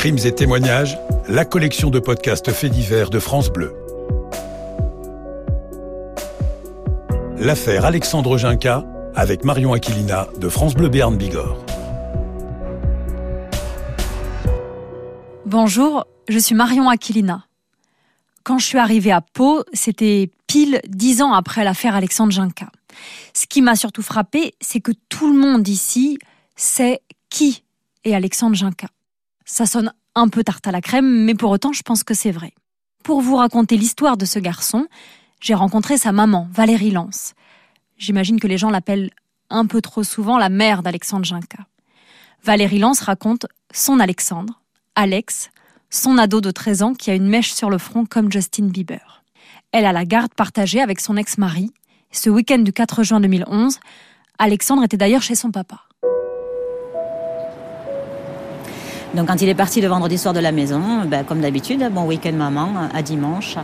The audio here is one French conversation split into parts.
Crimes et témoignages, la collection de podcasts faits divers de France Bleu. L'affaire Alexandre Ginca avec Marion Aquilina de France Bleu Béarn Bigorre. Bonjour, je suis Marion Aquilina. Quand je suis arrivée à Pau, c'était pile dix ans après l'affaire Alexandre Ginca. Ce qui m'a surtout frappé, c'est que tout le monde ici sait qui est Alexandre Ginca. Ça sonne un peu tarte à la crème, mais pour autant, je pense que c'est vrai. Pour vous raconter l'histoire de ce garçon, j'ai rencontré sa maman, Valérie Lance. J'imagine que les gens l'appellent un peu trop souvent la mère d'Alexandre Ginca. Valérie Lance raconte son Alexandre, Alex, son ado de 13 ans qui a une mèche sur le front comme Justin Bieber. Elle a la garde partagée avec son ex-mari. Ce week-end du 4 juin 2011, Alexandre était d'ailleurs chez son papa. Donc quand il est parti le vendredi soir de la maison, ben, comme d'habitude, bon week-end maman, à dimanche.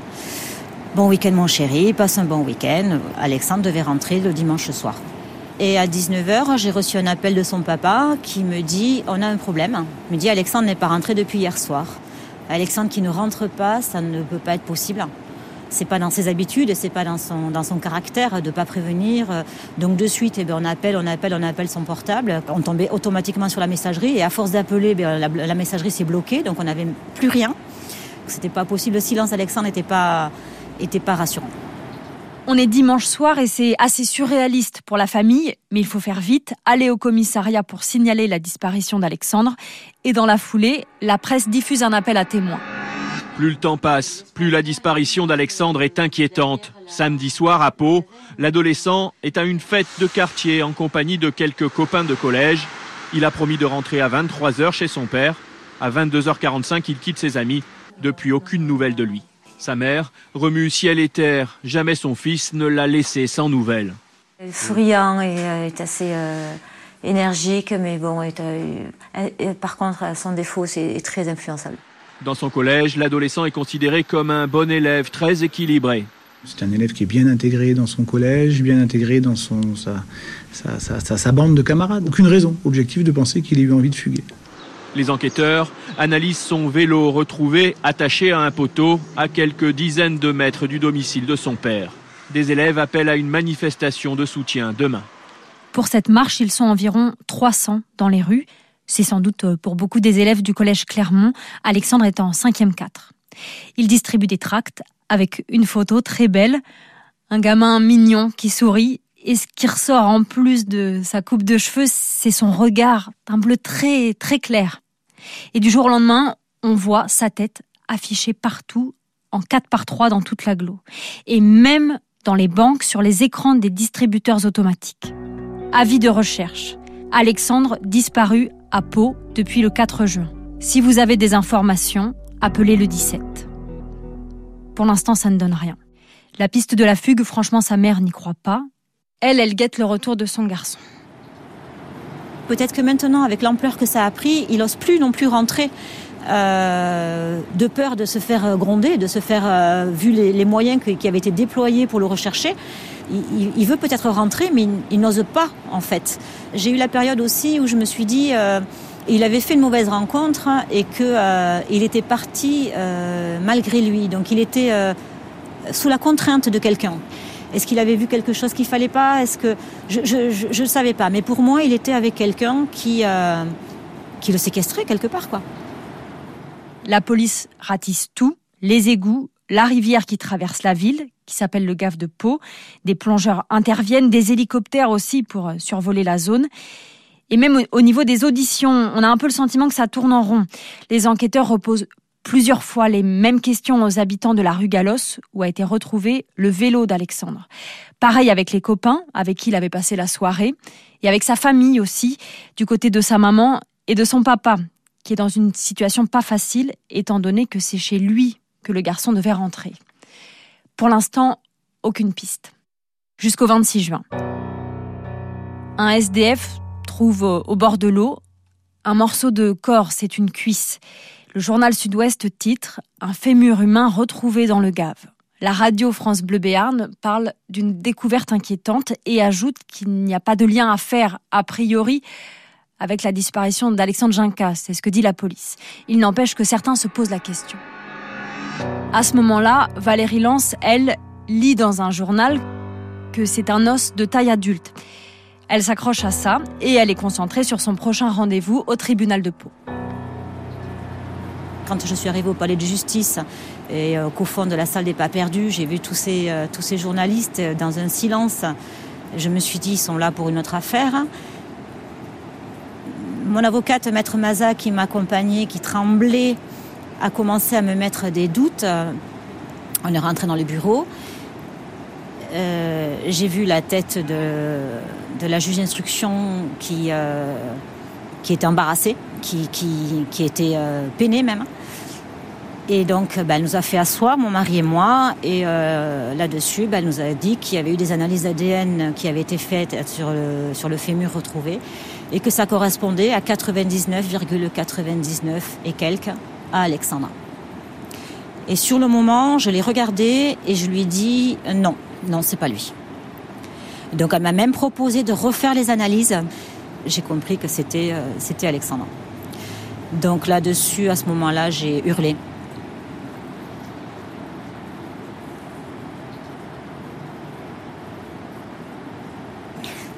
Bon week-end mon chéri, passe un bon week-end. Alexandre devait rentrer le dimanche soir. Et à 19h, j'ai reçu un appel de son papa qui me dit on a un problème. Il me dit Alexandre n'est pas rentré depuis hier soir. Alexandre qui ne rentre pas, ça ne peut pas être possible c'est pas dans ses habitudes, c'est pas dans son, dans son caractère de pas prévenir. Donc de suite, eh bien, on appelle, on appelle, on appelle son portable. On tombait automatiquement sur la messagerie et à force d'appeler, eh la, la, messagerie s'est bloquée, donc on n'avait plus rien. C'était pas possible. Le silence Alexandre n'était pas, était pas rassurant. On est dimanche soir et c'est assez surréaliste pour la famille, mais il faut faire vite, aller au commissariat pour signaler la disparition d'Alexandre. Et dans la foulée, la presse diffuse un appel à témoins. Plus le temps passe, plus la disparition d'Alexandre est inquiétante. Samedi soir à Pau, l'adolescent est à une fête de quartier en compagnie de quelques copains de collège. Il a promis de rentrer à 23h chez son père. À 22h45, il quitte ses amis. Depuis, aucune nouvelle de lui. Sa mère remue ciel et terre. Jamais son fils ne l'a laissé sans nouvelles. Souriant et euh, assez euh, énergique, mais bon, euh, par contre, son défaut, c'est très influençable. Dans son collège, l'adolescent est considéré comme un bon élève très équilibré. C'est un élève qui est bien intégré dans son collège, bien intégré dans son, sa, sa, sa, bande de camarades. Aucune raison objective de penser qu'il ait eu envie de fuguer. Les enquêteurs analysent son vélo retrouvé attaché à un poteau à quelques dizaines de mètres du domicile de son père. Des élèves appellent à une manifestation de soutien demain. Pour cette marche, ils sont environ 300 dans les rues. C'est sans doute euh, pour beaucoup des élèves du collège Clermont, Alexandre est en 5e 4. Il distribue des tracts avec une photo très belle, un gamin mignon qui sourit, et ce qui ressort en plus de sa coupe de cheveux, c'est son regard d'un bleu très très clair. Et du jour au lendemain, on voit sa tête affichée partout en 4 par 3 dans toute l'agglo. Et même dans les banques, sur les écrans des distributeurs automatiques. Avis de recherche. Alexandre disparu à Pau depuis le 4 juin. Si vous avez des informations, appelez le 17. Pour l'instant, ça ne donne rien. La piste de la fugue, franchement, sa mère n'y croit pas. Elle, elle guette le retour de son garçon. Peut-être que maintenant, avec l'ampleur que ça a pris, il n'ose plus non plus rentrer. Euh, de peur de se faire gronder, de se faire, euh, vu les, moyens qui avaient été déployés pour le rechercher, il, veut peut-être rentrer, mais il, n'ose pas en fait. J'ai eu la période aussi où je me suis dit, euh, il avait fait une mauvaise rencontre et que il était parti malgré lui, donc il était sous la contrainte de quelqu'un. Est-ce qu'il avait vu quelque chose qu'il fallait pas? Est-ce que je ne savais pas, mais pour moi, il était avec quelqu'un qui qui le séquestrait quelque part, quoi. La police ratisse tout, les égouts, la rivière qui traverse la ville, qui s'appelle le Gave de Pau. Des plongeurs interviennent, des hélicoptères aussi pour euh, survoler la zone. Et même au niveau des auditions, on a un peu le sentiment que ça tourne en rond. Les enquêteurs reposent plusieurs fois les mêmes questions aux habitants de la rue Galos, où a été retrouvé le vélo d'Alexandre. Pareil avec les copains avec qui il avait passé la soirée, et avec sa famille aussi, du côté de sa maman et de son papa, qui est dans une situation pas facile, étant donné que c'est chez lui que le garçon devait rentrer. Pour l'instant, aucune piste. Jusqu'au 26 juin. Un SDF trouve au bord de l'eau un morceau de corps, c'est une cuisse. Le journal Sud-Ouest titre Un fémur humain retrouvé dans le Gave. La radio France Bleu Béarn parle d'une découverte inquiétante et ajoute qu'il n'y a pas de lien à faire, a priori, avec la disparition d'Alexandre Jinka, c'est ce que dit la police. Il n'empêche que certains se posent la question. À ce moment-là, Valérie Lance, elle, lit dans un journal que c'est un os de taille adulte. Elle s'accroche à ça et elle est concentrée sur son prochain rendez-vous au tribunal de Pau. Quand je suis arrivée au palais de justice et euh, qu'au fond de la salle des pas perdus, j'ai vu tous ces, euh, tous ces journalistes dans un silence, je me suis dit, ils sont là pour une autre affaire. Mon avocate, Maître Maza, qui m'accompagnait, qui tremblait, a commencé à me mettre des doutes. On est rentré dans le bureau. Euh, j'ai vu la tête de, la juge d'instruction qui, euh, était embarrassée, qui, était euh, peinée même. Et donc, bah, elle nous a fait asseoir, mon mari et moi, et euh, là-dessus, bah, elle nous a dit qu'il y avait eu des analyses d'ADN qui avaient été faites sur le fémur retrouvé, et que ça correspondait à 99,99 et quelques à Alexandra. Et sur le moment, je l'ai regardé et je lui ai dit non, non, c'est pas lui. Donc elle m'a même proposé de refaire les analyses. J'ai compris que c'était euh, c'était Alexandra. Donc là-dessus, à ce moment-là, j'ai hurlé.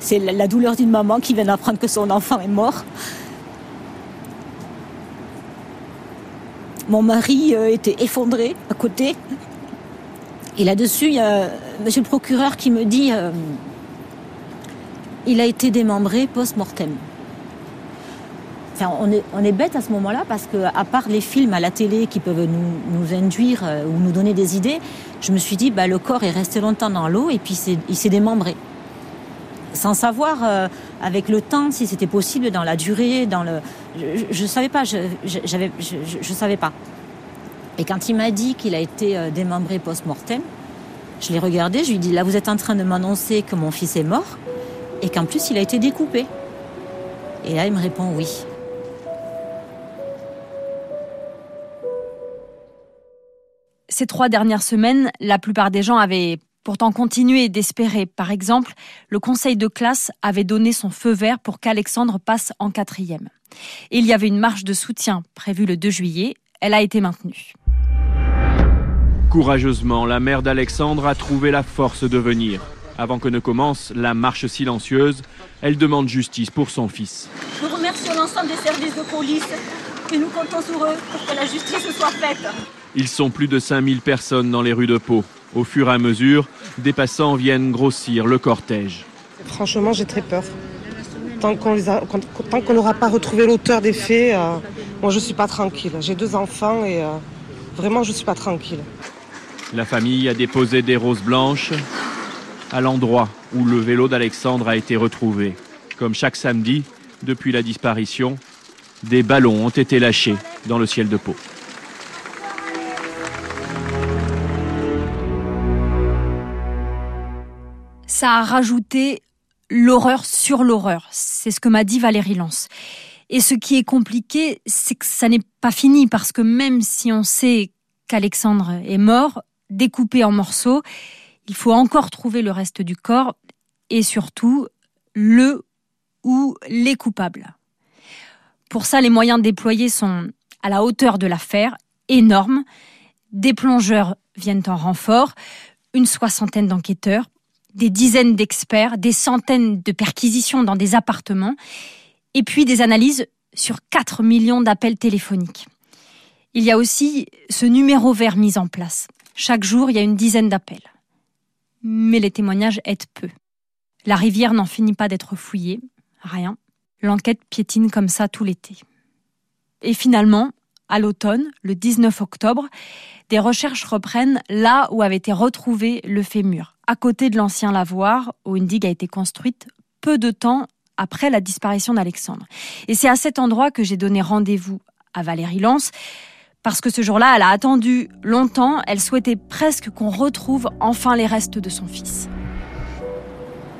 C'est la douleur d'une maman qui vient d'apprendre que son enfant est mort. Mon mari euh, était effondré à côté. Et là-dessus, il y a monsieur le procureur qui me dit euh, il a été démembré post-mortem. On est, bête à ce moment-là parce que, à part les films à la télé qui peuvent nous, induire euh, ou nous donner des idées, je me suis dit bah, le corps est resté longtemps dans l'eau et puis il s'est démembré. Sans savoir euh, avec le temps si c'était possible dans la durée, dans le. Je ne savais pas, j'avais, je savais pas. Et quand il m'a dit qu'il a été euh, démembré post-mortem, je l'ai regardé, je lui ai dit là vous êtes en train de m'annoncer que mon fils est mort et qu'en plus il a été découpé. Et là il me répond oui. Ces trois dernières semaines, la plupart des gens avaient pourtant continué d'espérer. Par exemple, le conseil de classe avait donné son feu vert pour qu'Alexandre passe en quatrième. Et il y avait une marche de soutien prévue le 2 juillet. Elle a été maintenue. Courageusement, la mère d'Alexandre a trouvé la force de venir. Avant que ne commence la marche silencieuse, elle demande justice pour son fils. Nous remercions l'ensemble des services de police et nous comptons sur eux pour que la justice soit faite. Ils sont plus de 5000 personnes dans les rues de Pau. Au fur et à mesure, des passants viennent grossir le cortège. Franchement, j'ai très peur. Tant qu'on n'aura pas retrouvé l'auteur des faits, euh, moi je ne suis pas tranquille. J'ai deux enfants et euh, vraiment je ne suis pas tranquille. La famille a déposé des roses blanches à l'endroit où le vélo d'Alexandre a été retrouvé. Comme chaque samedi, depuis la disparition, des ballons ont été lâchés dans le ciel de Pau. Ça a rajouté l'horreur sur l'horreur. C'est ce que m'a dit Valérie Lance. Et ce qui est compliqué, c'est que ça n'est pas fini parce que même si on sait qu'Alexandre est mort, découpé en morceaux, il faut encore trouver le reste du corps et surtout le ou les coupables. Pour ça, les moyens déployés sont à la hauteur de l'affaire, énormes. Des plongeurs viennent en renfort, une soixantaine d'enquêteurs, des dizaines d'experts, des centaines de perquisitions dans des appartements, et puis des analyses sur 4 millions d'appels téléphoniques. Il y a aussi ce numéro vert mis en place. Chaque jour, il y a une dizaine d'appels. Mais les témoignages aident peu. La rivière n'en finit pas d'être fouillée. Rien. L'enquête piétine comme ça tout l'été. Et finalement, à l'automne, le 19 octobre, des recherches reprennent là où avait été retrouvé le fémur, à côté de l'ancien lavoir où une digue a été construite peu de temps après la disparition d'Alexandre. Et c'est à cet endroit que j'ai donné rendez-vous à Valérie Lance, parce que ce jour-là, elle a attendu longtemps, elle souhaitait presque qu'on retrouve enfin les restes de son fils.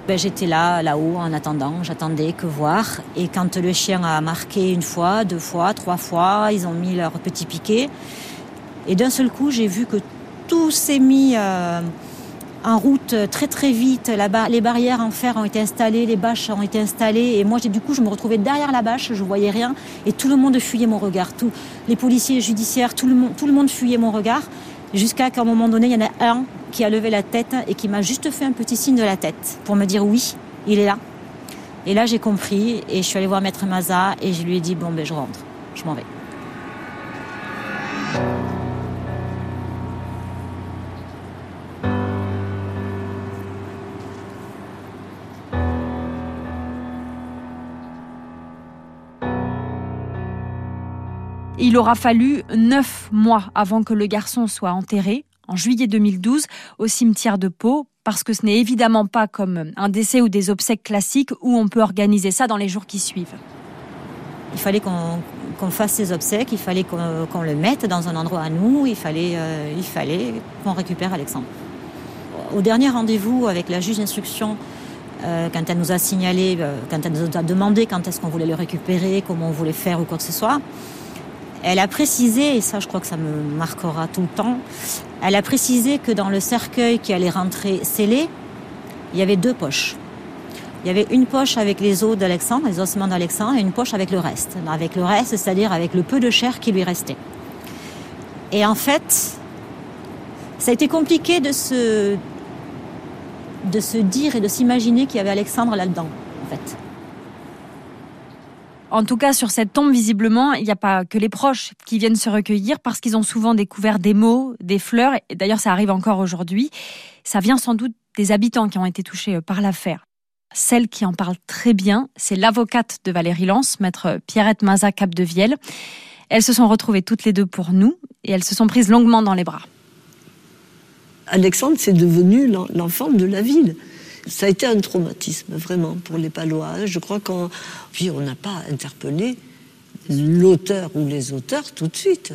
Ben, J'étais là, là-haut, en attendant, j'attendais que voir. Et quand le chien a marqué une fois, deux fois, trois fois, ils ont mis leur petit piquet. Et d'un seul coup, j'ai vu que tout s'est mis euh, en route très très vite. les barrières en fer ont été installées, les bâches ont été installées. Et moi, du coup, je me retrouvais derrière la bâche, je voyais rien. Et tout le monde fuyait mon regard. Tous les policiers judiciaires, tout le monde, tout le monde fuyait mon regard. Jusqu'à qu'à un moment donné, il y en a un qui a levé la tête et qui m'a juste fait un petit signe de la tête pour me dire oui, il est là. Et là, j'ai compris et je suis allée voir Maître Maza et je lui ai dit bon, ben je rentre, je m'en vais. Il aura fallu neuf mois avant que le garçon soit enterré, en juillet 2012, au cimetière de Pau, parce que ce n'est évidemment pas comme un décès ou des obsèques classiques où on peut organiser ça dans les jours qui suivent. Il fallait qu'on fasse ces obsèques, il fallait qu'on le mette dans un endroit à nous, il fallait, euh, il fallait qu'on récupère Alexandre. Au dernier rendez-vous avec la juge d'instruction, euh, quand elle nous a signalé, euh, quand elle nous a demandé quand est-ce qu'on voulait le récupérer, comment on voulait faire ou quoi que ce soit, elle a précisé, et ça je crois que ça me marquera tout le temps, elle a précisé que dans le cercueil qui allait rentrer scellé, il y avait deux poches. Il y avait une poche avec les os d'Alexandre, les ossements d'Alexandre, et une poche avec le reste. Avec le reste, c'est-à-dire avec le peu de chair qui lui restait. Et en fait, ça a été compliqué de se, dire et de s'imaginer qu'il y avait Alexandre là-dedans, en fait. En tout cas, sur cette tombe, visiblement, il n'y a pas que les proches qui viennent se recueillir parce qu'ils ont souvent découvert des mots, des fleurs. Et d'ailleurs, ça arrive encore aujourd'hui. Ça vient sans doute des habitants qui ont été touchés euh, par l'affaire. Celle qui en parle très bien, c'est l'avocate de Valérie Lance, maître Pierrette Maza Capdevielle. Elles se sont retrouvées toutes les deux pour nous et elles se sont prises longuement dans les bras. Alexandre, c'est devenu l'enfant de la ville ça a été un traumatisme, vraiment, pour les Palois. Je crois qu'on puis on n'a pas interpellé l'auteur ou les auteurs tout de suite.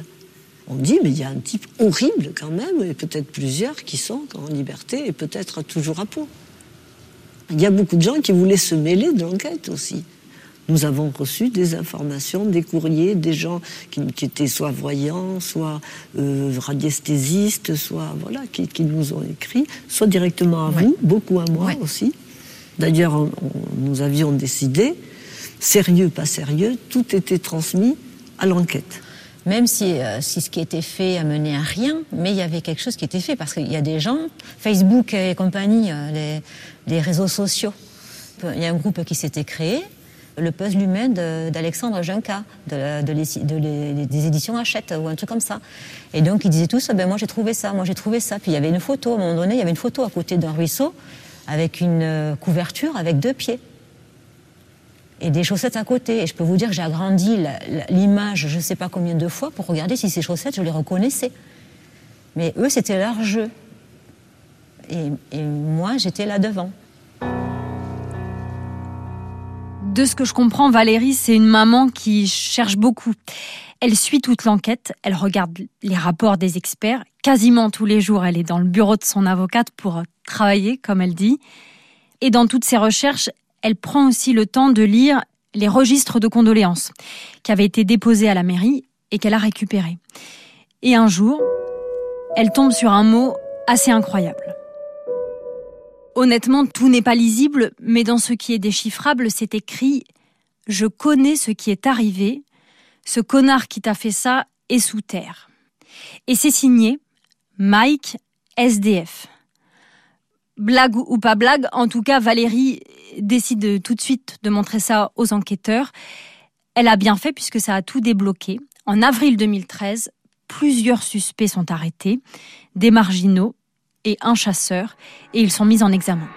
On dit, mais il y a un type horrible quand même, et peut-être plusieurs qui sont en liberté, et peut-être toujours à peau. Il y a beaucoup de gens qui voulaient se mêler de l'enquête aussi. Nous avons reçu des informations, des courriers, des gens qui, étaient soit voyants, soit euh, radiesthésistes, soit voilà, qui, nous ont écrit, soit directement à vous, beaucoup à moi aussi. D'ailleurs, nous avions décidé, sérieux, pas sérieux, tout était transmis à l'enquête. Même si, euh, si ce qui était fait a mené à rien, mais il y avait quelque chose qui était fait, parce qu'il y a des gens, Facebook et compagnie, euh, les, les réseaux sociaux, il y a un groupe qui s'était créé, le puzzle humain d'Alexandre Junca, de, des éditions Hachette ou un truc comme ça. Et donc ils disaient tous, ben moi j'ai trouvé ça, moi j'ai trouvé ça. Puis il y avait une photo, à un moment donné, il y avait une photo à côté d'un ruisseau avec une euh, couverture avec deux pieds. Et des chaussettes à côté. Et je peux vous dire que j'ai agrandi l'image je ne sais pas combien de fois pour regarder si ces chaussettes, je les reconnaissais. Mais eux, c'était leur jeu. et moi, j'étais là devant. De ce que je comprends, Valérie, c'est une maman qui cherche beaucoup. Elle suit toute l'enquête, elle regarde les rapports des experts. Quasiment tous les jours, elle est dans le bureau de son avocate pour travailler, comme elle dit. Et dans toutes ses recherches, elle prend aussi le temps de lire les registres de condoléances qui avaient été déposés à la mairie et qu'elle a récupérés. Et un jour, elle tombe sur un mot assez incroyable. Honnêtement, tout n'est pas lisible, mais dans ce qui est déchiffrable, c'est écrit ⁇ Je connais ce qui est arrivé, ce connard qui t'a fait ça est sous terre. ⁇ Et c'est signé Mike SDF. Blague ou pas blague, en tout cas, Valérie décide tout de suite de montrer ça aux enquêteurs. Elle a bien fait puisque ça a tout débloqué. En avril 2013, plusieurs suspects sont arrêtés, des marginaux, et un chasseur, et ils sont mis en examen.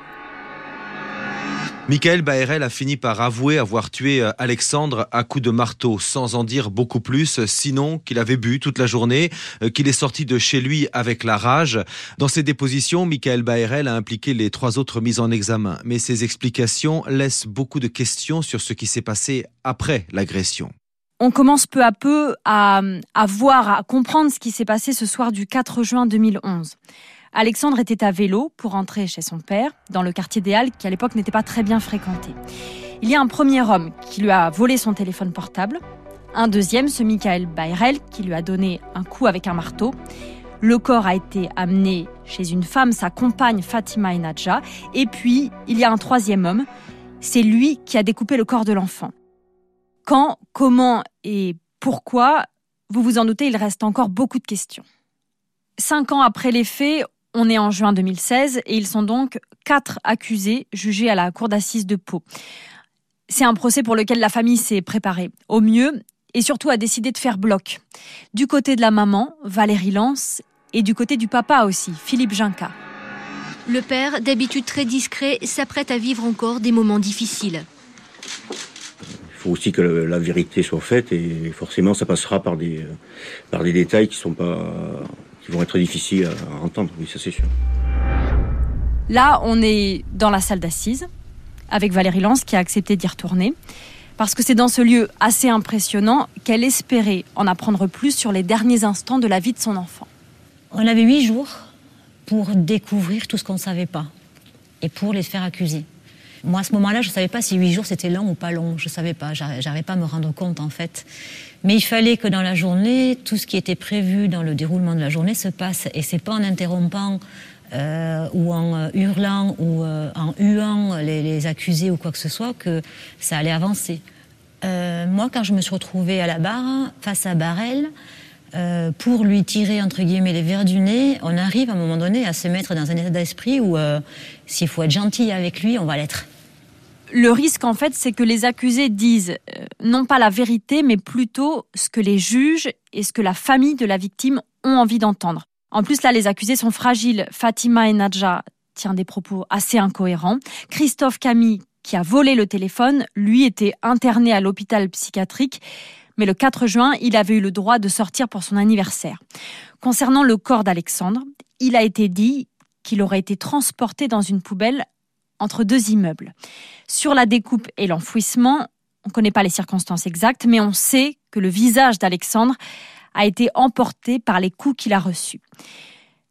Michael Baerel a fini par avouer avoir tué euh, Alexandre à coups de marteau, sans en dire beaucoup plus, sinon qu'il avait bu toute la journée, euh, qu'il est sorti de chez lui avec la rage. Dans ses dépositions, Michael Baerel a impliqué les trois autres mises en examen, mais ses explications laissent beaucoup de questions sur ce qui s'est passé après l'agression. On commence peu à peu à, à voir, à comprendre ce qui s'est passé ce soir du 4 juin 2011. Alexandre était à vélo pour rentrer chez son père, dans le quartier des Halles, qui à l'époque n'était pas très bien fréquenté. Il y a un premier homme qui lui a volé son téléphone portable, un deuxième, ce Michael Bayrel, qui lui a donné un coup avec un marteau. Le corps a été amené chez une femme, sa compagne Fatima Enadja. Et puis, il y a un troisième homme. C'est lui qui a découpé le corps de l'enfant. Quand, comment et pourquoi, vous vous en doutez, il reste encore beaucoup de questions. Cinq ans après les faits, on est en juin 2016 et ils sont donc quatre accusés jugés à la cour d'assises de Pau. C'est un procès pour lequel la famille s'est préparée au mieux et surtout a décidé de faire bloc. Du côté de la maman, Valérie Lance, et du côté du papa aussi, Philippe Jinca. Le père, d'habitude très discret, s'apprête à vivre encore des moments difficiles. Il faut aussi que la vérité soit faite et forcément ça passera par des, par des détails qui sont pas qui vont être difficiles à entendre, oui, ça c'est sûr. Là, on est dans la salle d'assises avec Valérie Lance qui a accepté d'y retourner parce que c'est dans ce lieu assez impressionnant qu'elle espérait en apprendre plus sur les derniers instants de la vie de son enfant. On avait huit jours pour découvrir tout ce qu'on ne savait pas et pour les faire accuser. Moi, à ce moment-là, je ne savais pas si huit jours c'était long ou pas long. Je ne savais pas. J'arrivais pas à me rendre compte, en fait. Mais il fallait que dans la journée, tout ce qui était prévu dans le déroulement de la journée se passe. Et c'est pas en interrompant euh, ou en euh, hurlant ou euh, en huant les, accusés ou quoi que ce soit que ça allait avancer. moi, quand je me suis retrouvée à la barre, face à Barrel, pour lui tirer entre guillemets les verres du nez, on arrive à un moment donné à se mettre dans un état d'esprit où s'il faut être gentil avec lui, on va l'être. Le risque, en fait, c'est que les accusés disent non pas la vérité, mais plutôt ce que les juges et ce que la famille de la victime ont envie d'entendre. En plus, là, les accusés sont fragiles. Fatima Enadja tient des propos assez incohérents. Christophe Camille, qui a volé le téléphone, lui était interné à l'hôpital psychiatrique. Mais le 4 juin, il avait eu le droit de sortir pour son anniversaire. Concernant le corps d'Alexandre, il a été dit qu'il aurait été transporté dans une poubelle entre deux immeubles. Sur la découpe et l'enfouissement, on ne connaît pas les circonstances exactes, mais on sait que le visage d'Alexandre a été emporté par les coups qu'il a reçus.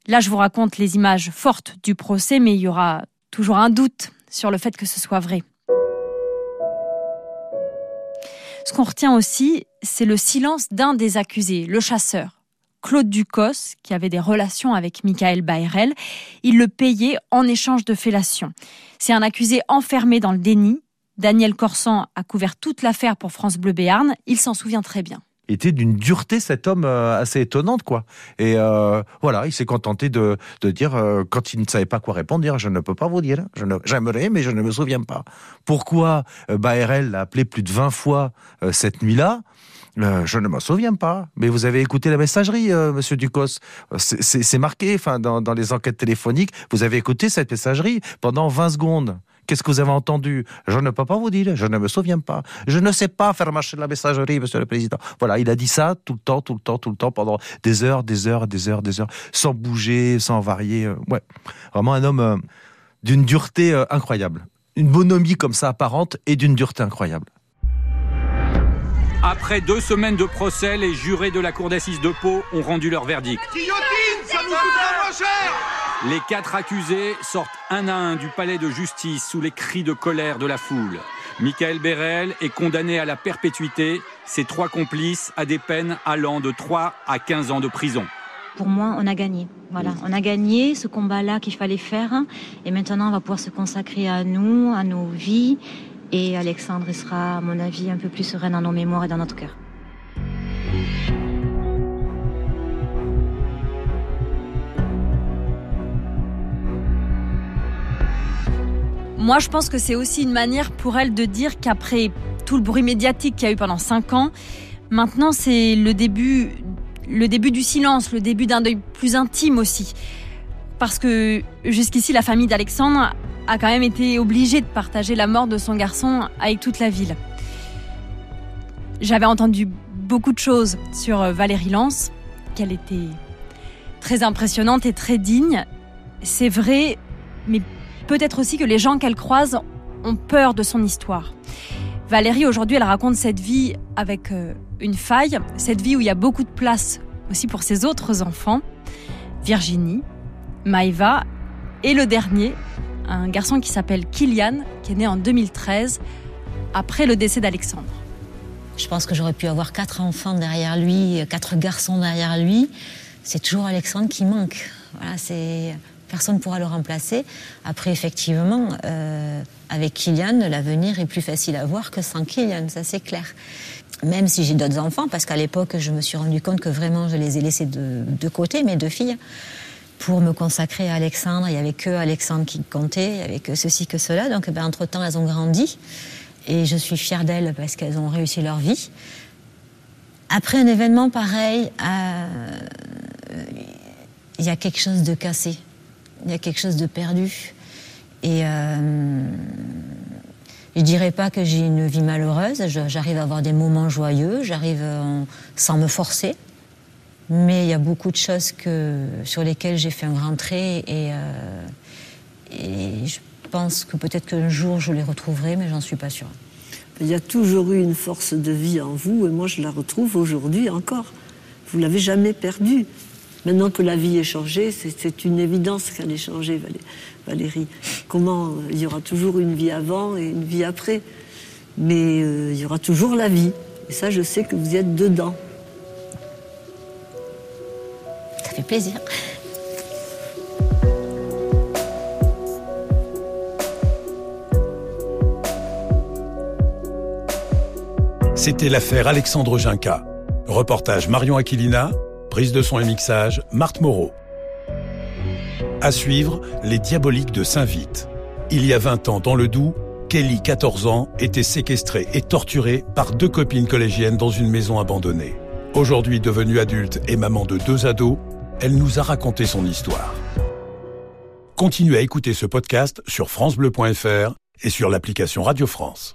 Là, je vous raconte les images fortes du procès, mais il y aura toujours un doute sur le fait que ce soit vrai. Ce qu'on retient aussi, c'est le silence d'un des accusés, le chasseur. Claude Ducos, qui avait des relations avec Michael Bayrel, il le payait en échange de fellation. C'est un accusé enfermé dans le déni. Daniel Corsan a couvert toute l'affaire pour France Bleu Béarn, il s'en souvient très bien était d'une dureté cet homme euh, assez étonnante quoi. Et euh, voilà, il s'est contenté de, de dire euh, quand il ne savait pas quoi répondre, dire je ne peux pas vous dire, je j'aimerais mais je ne me souviens pas. Pourquoi Baerel l'a appelé plus de 20 fois cette nuit-là? Je ne m'en souviens pas. Mais vous avez écouté la messagerie, Monsieur Ducos. C'est marqué, enfin, dans, dans les enquêtes téléphoniques. Vous avez écouté cette messagerie pendant 20 secondes. Qu'est-ce que vous avez entendu? Je ne peux pas vous dire, je ne me souviens pas. Je ne sais pas faire marcher la messagerie, monsieur le président. Voilà, il a dit ça tout le temps, tout le temps, tout le temps, pendant des heures, des heures, des heures, des heures, sans bouger, sans varier. Euh, ouais, vraiment un homme euh, d'une dureté euh, incroyable. Une bonhomie comme ça apparente et d'une dureté incroyable. Après deux semaines de procès, les jurés de la cour d'assises de Pau ont rendu leur verdict. ça nous coûtera cher les quatre accusés sortent un à un du palais de justice sous les cris de colère de la foule. Michael Bérel est condamné à la perpétuité, ses trois complices à des peines allant de 3 à 15 ans de prison. Pour moi, on a gagné. Voilà, on a gagné ce combat-là qu'il fallait faire. Et maintenant, on va pouvoir se consacrer à nous, à nos vies. Et Alexandre sera, à mon avis, un peu plus serein dans nos mémoires et dans notre cœur. Moi, je pense que c'est aussi une manière pour elle de dire qu'après tout le bruit médiatique qu'il y a eu pendant cinq ans, maintenant c'est le début, le début du silence, le début d'un deuil plus intime aussi. Parce que jusqu'ici, la famille d'Alexandre a quand même été obligée de partager la mort de son garçon avec toute la ville. J'avais entendu beaucoup de choses sur euh, Valérie Lance, qu'elle était très impressionnante et très digne. C'est vrai, mais Peut-être aussi que les gens qu'elle croise ont peur de son histoire. Valérie, aujourd'hui, elle raconte cette vie avec euh, une faille, cette vie où il y a beaucoup de place aussi pour ses autres enfants. Virginie, Maïva et le dernier, un garçon qui s'appelle Kylian, qui est né en 2013, après le décès d'Alexandre. Je pense que j'aurais pu avoir quatre enfants derrière lui, quatre garçons derrière lui c'est toujours Alexandre qui manque. Voilà, c'est personne ne pourra le remplacer. Après, effectivement, euh, avec Kylian, l'avenir est plus facile à voir que sans Kylian, ça c'est clair. Même si j'ai d'autres enfants, parce qu'à l'époque, je me suis rendu compte que vraiment, je les ai laissés de, côté, mes deux filles, pour me consacrer à Alexandre. Il n'y avait que Alexandre qui comptait, il n'y avait que ceci, que cela. Donc, ben, entre-temps, elles ont grandi. Et je suis fière d'elles parce qu'elles ont réussi leur vie. Après un événement pareil, euh, il y a quelque chose de cassé il y a quelque chose de perdu. Et euh, je dirais pas que j'ai une vie malheureuse, j'arrive à avoir des moments joyeux, j'arrive sans me forcer. Mais il y a beaucoup de choses sur lesquelles j'ai fait un grand trait et, euh, et je pense que peut-être qu'un jour je les retrouverai, mais j'en suis pas sûre. Il y a toujours eu une force de vie en vous et moi je la retrouve aujourd'hui encore. Vous l'avez jamais perdue. Maintenant que la vie est changée, c'est une évidence qu'elle est changée, Valérie. Comment euh, Il y aura toujours une vie avant et une vie après. Mais euh, il y aura toujours la vie. Et ça, je sais que vous y êtes dedans. Ça fait plaisir. C'était l'affaire Alexandre Ginca. Reportage Marion Aquilina, Prise de son et mixage, Marthe Moreau. À suivre, Les Diaboliques de Saint-Vite. Il y a 20 ans, dans le Doubs, Kelly, 14 ans, était séquestrée et torturée par deux copines collégiennes dans une maison abandonnée. Aujourd'hui devenue adulte et maman de deux ados, elle nous a raconté son histoire. Continuez à écouter ce podcast sur francebleu.fr et sur l'application Radio France.